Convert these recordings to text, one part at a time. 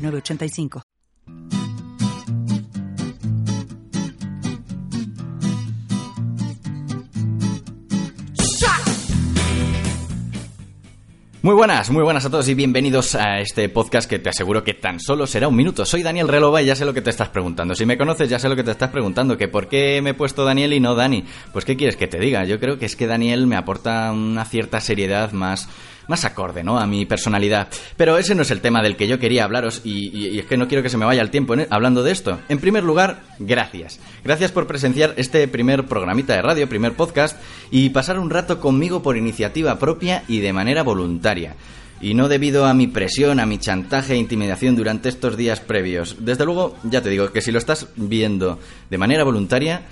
906985. Muy buenas, muy buenas a todos y bienvenidos a este podcast que te aseguro que tan solo será un minuto. Soy Daniel Relova y ya sé lo que te estás preguntando. Si me conoces ya sé lo que te estás preguntando, que por qué me he puesto Daniel y no Dani. Pues qué quieres que te diga. Yo creo que es que Daniel me aporta una cierta seriedad más más acorde, ¿no? A mi personalidad. Pero ese no es el tema del que yo quería hablaros y, es que no quiero que se me vaya el tiempo hablando de esto. En primer lugar, gracias. Gracias por presenciar este primer programita de radio, primer podcast y pasar un rato conmigo por iniciativa propia y de manera voluntaria y no debido a mi presión, a mi chantaje e intimidación durante estos días previos. Desde luego, ya te digo que si lo estás viendo de manera voluntaria,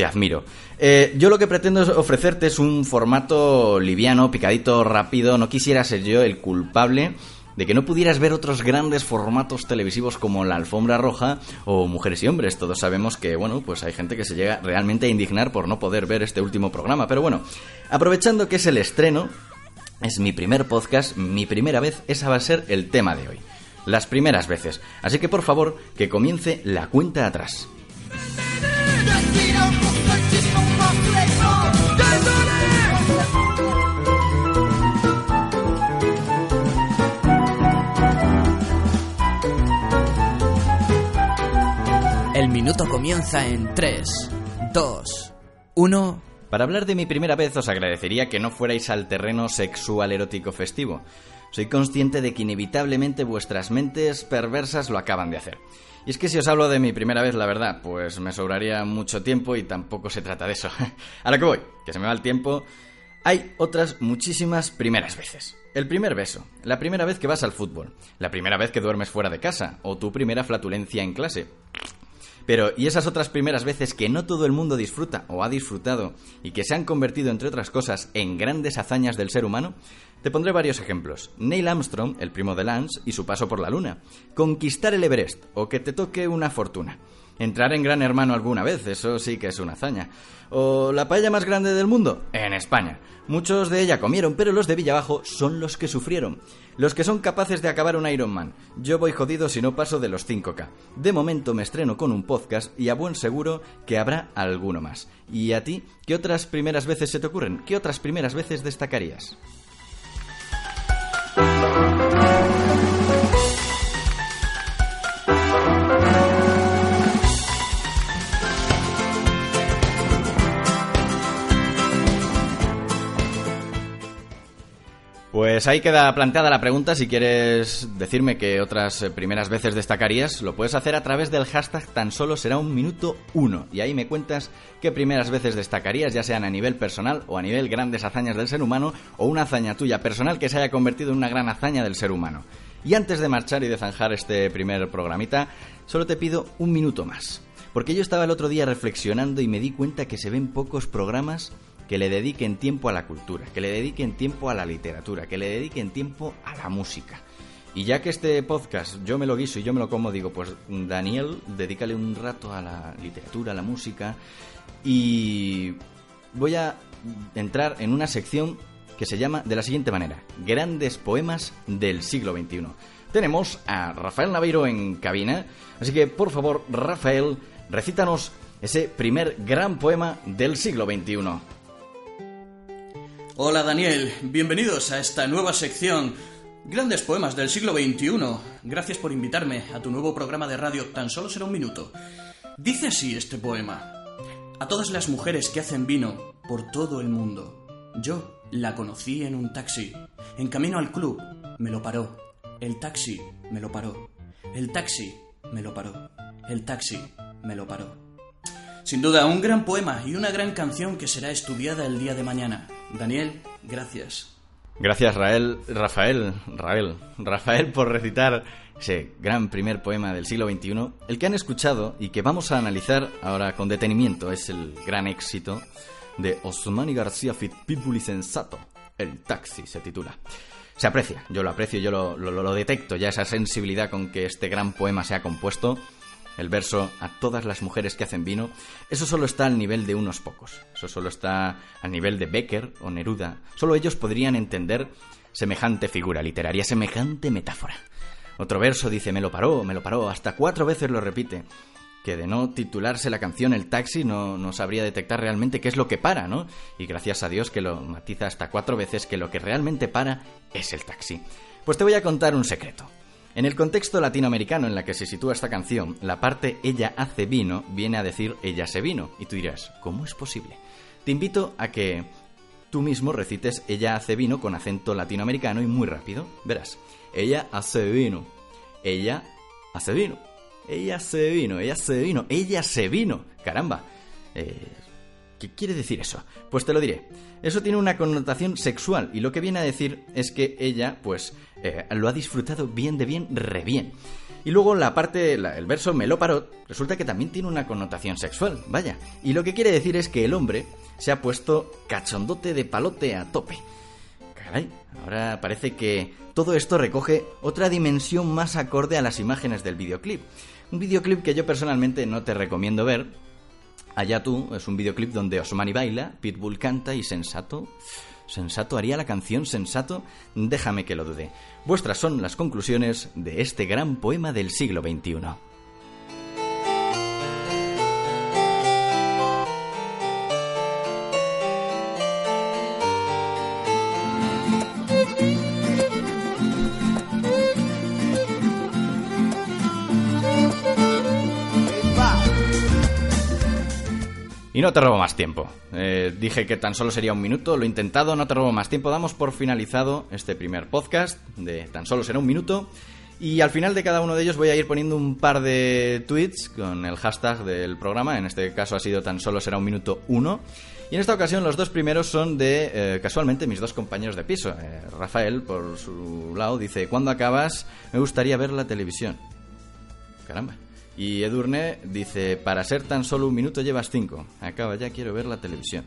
te admiro. Eh, yo lo que pretendo ofrecerte es un formato liviano, picadito, rápido. No quisiera ser yo el culpable de que no pudieras ver otros grandes formatos televisivos como La Alfombra Roja o Mujeres y Hombres. Todos sabemos que, bueno, pues hay gente que se llega realmente a indignar por no poder ver este último programa. Pero bueno, aprovechando que es el estreno, es mi primer podcast, mi primera vez, esa va a ser el tema de hoy. Las primeras veces. Así que por favor, que comience la cuenta atrás. Minuto comienza en 3, 2, 1. Para hablar de mi primera vez os agradecería que no fuerais al terreno sexual erótico festivo. Soy consciente de que inevitablemente vuestras mentes perversas lo acaban de hacer. Y es que si os hablo de mi primera vez, la verdad, pues me sobraría mucho tiempo y tampoco se trata de eso. A lo que voy, que se me va el tiempo. Hay otras muchísimas primeras veces. El primer beso, la primera vez que vas al fútbol, la primera vez que duermes fuera de casa o tu primera flatulencia en clase. Pero, ¿y esas otras primeras veces que no todo el mundo disfruta o ha disfrutado y que se han convertido, entre otras cosas, en grandes hazañas del ser humano? Te pondré varios ejemplos. Neil Armstrong, el primo de Lance, y su paso por la Luna. Conquistar el Everest, o que te toque una fortuna. Entrar en Gran Hermano alguna vez, eso sí que es una hazaña. O la paella más grande del mundo, en España. Muchos de ella comieron, pero los de Villabajo son los que sufrieron. Los que son capaces de acabar un Ironman. Yo voy jodido si no paso de los 5K. De momento me estreno con un podcast y a buen seguro que habrá alguno más. ¿Y a ti? ¿Qué otras primeras veces se te ocurren? ¿Qué otras primeras veces destacarías? Bye. Pues ahí queda planteada la pregunta. Si quieres decirme que otras eh, primeras veces destacarías, lo puedes hacer a través del hashtag tan solo será un minuto uno. Y ahí me cuentas qué primeras veces destacarías, ya sean a nivel personal o a nivel grandes hazañas del ser humano o una hazaña tuya personal que se haya convertido en una gran hazaña del ser humano. Y antes de marchar y de zanjar este primer programita, solo te pido un minuto más. Porque yo estaba el otro día reflexionando y me di cuenta que se ven pocos programas que le dediquen tiempo a la cultura, que le dediquen tiempo a la literatura, que le dediquen tiempo a la música. Y ya que este podcast yo me lo guiso y yo me lo como, digo, pues Daniel, dedícale un rato a la literatura, a la música. Y voy a entrar en una sección que se llama de la siguiente manera, Grandes Poemas del siglo XXI. Tenemos a Rafael Naveiro en cabina, así que por favor, Rafael, recítanos ese primer gran poema del siglo XXI. Hola Daniel, bienvenidos a esta nueva sección. Grandes poemas del siglo XXI. Gracias por invitarme a tu nuevo programa de radio Tan solo será un minuto. Dice así este poema. A todas las mujeres que hacen vino por todo el mundo. Yo la conocí en un taxi. En camino al club me lo paró. El taxi me lo paró. El taxi me lo paró. El taxi me lo paró. Sin duda, un gran poema y una gran canción que será estudiada el día de mañana. Daniel, gracias. Gracias, Rael, Rafael, Rafael, por recitar ese gran primer poema del siglo XXI, el que han escuchado y que vamos a analizar ahora con detenimiento. Es el gran éxito de Osmani García Pitbull y Sensato. El taxi se titula. Se aprecia, yo lo aprecio, yo lo, lo detecto, ya esa sensibilidad con que este gran poema se ha compuesto el verso a todas las mujeres que hacen vino, eso solo está al nivel de unos pocos. Eso solo está al nivel de Becker o Neruda. Solo ellos podrían entender semejante figura literaria, semejante metáfora. Otro verso dice, me lo paró, me lo paró, hasta cuatro veces lo repite. Que de no titularse la canción El taxi no, no sabría detectar realmente qué es lo que para, ¿no? Y gracias a Dios que lo matiza hasta cuatro veces que lo que realmente para es el taxi. Pues te voy a contar un secreto. En el contexto latinoamericano en la que se sitúa esta canción, la parte ella hace vino viene a decir ella se vino. Y tú dirás, ¿cómo es posible? Te invito a que tú mismo recites ella hace vino con acento latinoamericano y muy rápido. Verás, ella hace vino, ella hace vino, ella se vino, ella se vino, ella se vino. Caramba. Eh, ¿Qué quiere decir eso? Pues te lo diré. Eso tiene una connotación sexual y lo que viene a decir es que ella, pues, eh, lo ha disfrutado bien de bien, re bien. Y luego la parte, el verso me lo paró, resulta que también tiene una connotación sexual, vaya. Y lo que quiere decir es que el hombre se ha puesto cachondote de palote a tope. Caray, ahora parece que todo esto recoge otra dimensión más acorde a las imágenes del videoclip. Un videoclip que yo personalmente no te recomiendo ver, Allá tú es un videoclip donde Osmani baila, Pitbull canta y Sensato. ¿Sensato haría la canción Sensato? Déjame que lo dude. Vuestras son las conclusiones de este gran poema del siglo XXI. Y no te robo más tiempo. Eh, dije que tan solo sería un minuto, lo he intentado, no te robo más tiempo. Damos por finalizado este primer podcast de tan solo será un minuto. Y al final de cada uno de ellos voy a ir poniendo un par de tweets con el hashtag del programa. En este caso ha sido tan solo será un minuto uno. Y en esta ocasión los dos primeros son de, eh, casualmente, mis dos compañeros de piso. Eh, Rafael, por su lado, dice, ¿cuándo acabas? Me gustaría ver la televisión. Caramba. Y Edurne dice, para ser tan solo un minuto llevas cinco. Acaba ya, quiero ver la televisión.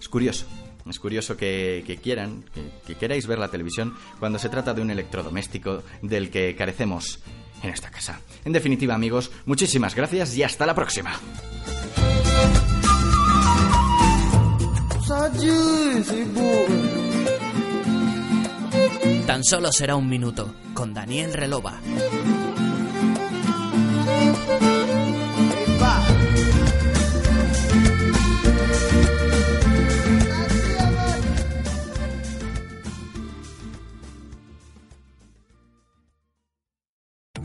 Es curioso, es curioso que, quieran, que, queráis ver la televisión cuando se trata de un electrodoméstico del que carecemos en esta casa. En definitiva, amigos, muchísimas gracias y hasta la próxima. Tan solo será un minuto con Daniel Relova.